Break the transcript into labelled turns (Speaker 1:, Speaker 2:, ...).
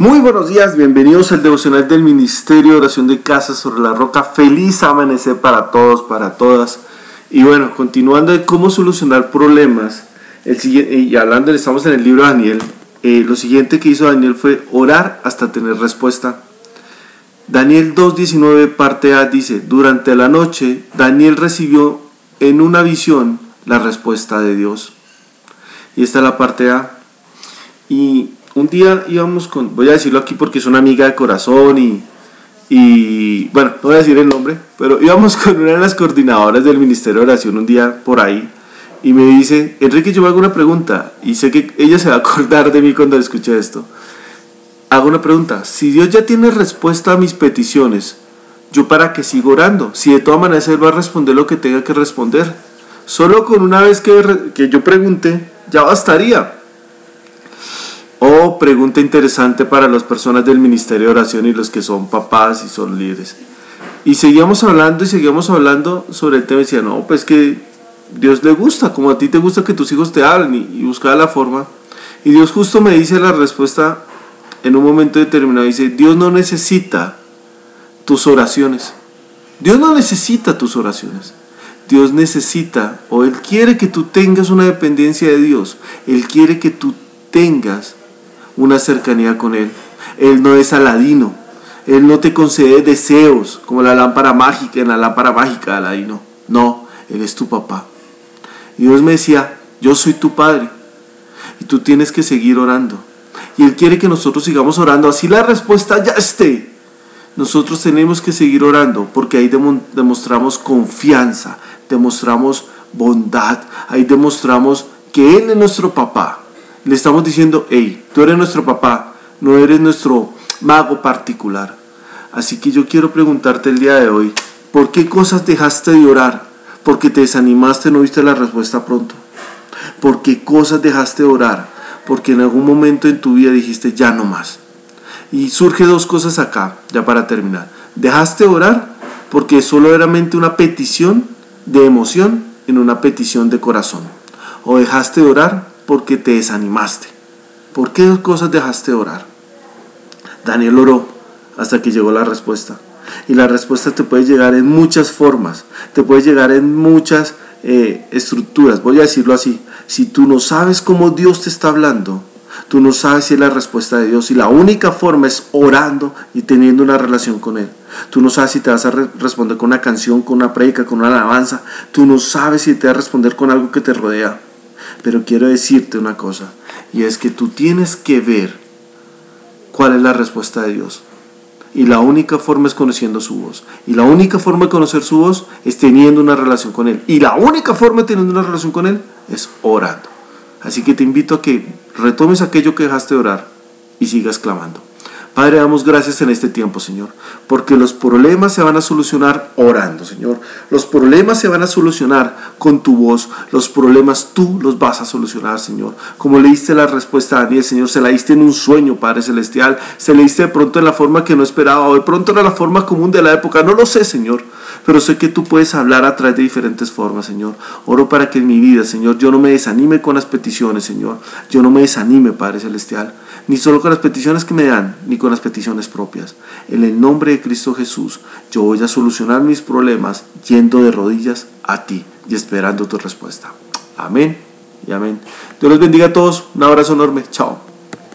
Speaker 1: Muy buenos días, bienvenidos al devocional del Ministerio de Oración de Casa sobre la Roca. Feliz amanecer para todos, para todas. Y bueno, continuando de cómo solucionar problemas, el y hablando, estamos en el libro de Daniel, eh, lo siguiente que hizo Daniel fue orar hasta tener respuesta. Daniel 2.19 parte A dice, durante la noche Daniel recibió en una visión la respuesta de Dios. Y esta es la parte A. Y un día íbamos con, voy a decirlo aquí porque es una amiga de corazón y, y bueno, no voy a decir el nombre, pero íbamos con una de las coordinadoras del Ministerio de Oración un día por ahí y me dice, Enrique, yo me hago una pregunta y sé que ella se va a acordar de mí cuando escuche esto. Hago una pregunta, si Dios ya tiene respuesta a mis peticiones, ¿yo para qué sigo orando? Si de todas maneras Él va a responder lo que tenga que responder. Solo con una vez que, que yo pregunte, ya bastaría. O pregunta interesante para las personas del Ministerio de Oración y los que son papás y son líderes. Y seguíamos hablando y seguíamos hablando sobre el tema. Y decía, no, pues que Dios le gusta, como a ti te gusta que tus hijos te hablen y, y buscaba la forma. Y Dios justo me dice la respuesta en un momento determinado. Dice, Dios no necesita tus oraciones. Dios no necesita tus oraciones. Dios necesita o Él quiere que tú tengas una dependencia de Dios. Él quiere que tú tengas una cercanía con Él. Él no es aladino. Él no te concede deseos como la lámpara mágica, en la lámpara mágica de Aladino. No, Él es tu papá. Y Dios me decía, yo soy tu padre. Y tú tienes que seguir orando. Y Él quiere que nosotros sigamos orando. Así la respuesta ya esté. Nosotros tenemos que seguir orando porque ahí demostramos confianza, demostramos bondad, ahí demostramos que Él es nuestro papá le estamos diciendo, hey, tú eres nuestro papá, no eres nuestro mago particular. Así que yo quiero preguntarte el día de hoy, ¿por qué cosas dejaste de orar? Porque te desanimaste, no viste la respuesta pronto. ¿Por qué cosas dejaste de orar? Porque en algún momento en tu vida dijiste, ya no más. Y surge dos cosas acá, ya para terminar. Dejaste de orar porque solo era mente una petición de emoción en una petición de corazón. O dejaste de orar porque te desanimaste. ¿Por qué cosas dejaste de orar? Daniel oró hasta que llegó la respuesta. Y la respuesta te puede llegar en muchas formas, te puede llegar en muchas eh, estructuras. Voy a decirlo así. Si tú no sabes cómo Dios te está hablando, tú no sabes si es la respuesta de Dios. Y la única forma es orando y teniendo una relación con Él. Tú no sabes si te vas a responder con una canción, con una predica, con una alabanza. Tú no sabes si te vas a responder con algo que te rodea. Pero quiero decirte una cosa, y es que tú tienes que ver cuál es la respuesta de Dios. Y la única forma es conociendo su voz. Y la única forma de conocer su voz es teniendo una relación con Él. Y la única forma de tener una relación con Él es orando. Así que te invito a que retomes aquello que dejaste de orar y sigas clamando. Padre, damos gracias en este tiempo, Señor, porque los problemas se van a solucionar orando, Señor. Los problemas se van a solucionar con tu voz. Los problemas tú los vas a solucionar, Señor. Como le diste la respuesta a Daniel, Señor, se la diste en un sueño, Padre Celestial. Se le diste de pronto en la forma que no esperaba o de pronto era la forma común de la época. No lo sé, Señor pero sé que tú puedes hablar a través de diferentes formas, Señor. Oro para que en mi vida, Señor, yo no me desanime con las peticiones, Señor. Yo no me desanime, Padre Celestial, ni solo con las peticiones que me dan, ni con las peticiones propias. En el nombre de Cristo Jesús, yo voy a solucionar mis problemas yendo de rodillas a ti y esperando tu respuesta. Amén y amén. Dios los bendiga a todos. Un abrazo enorme. Chao.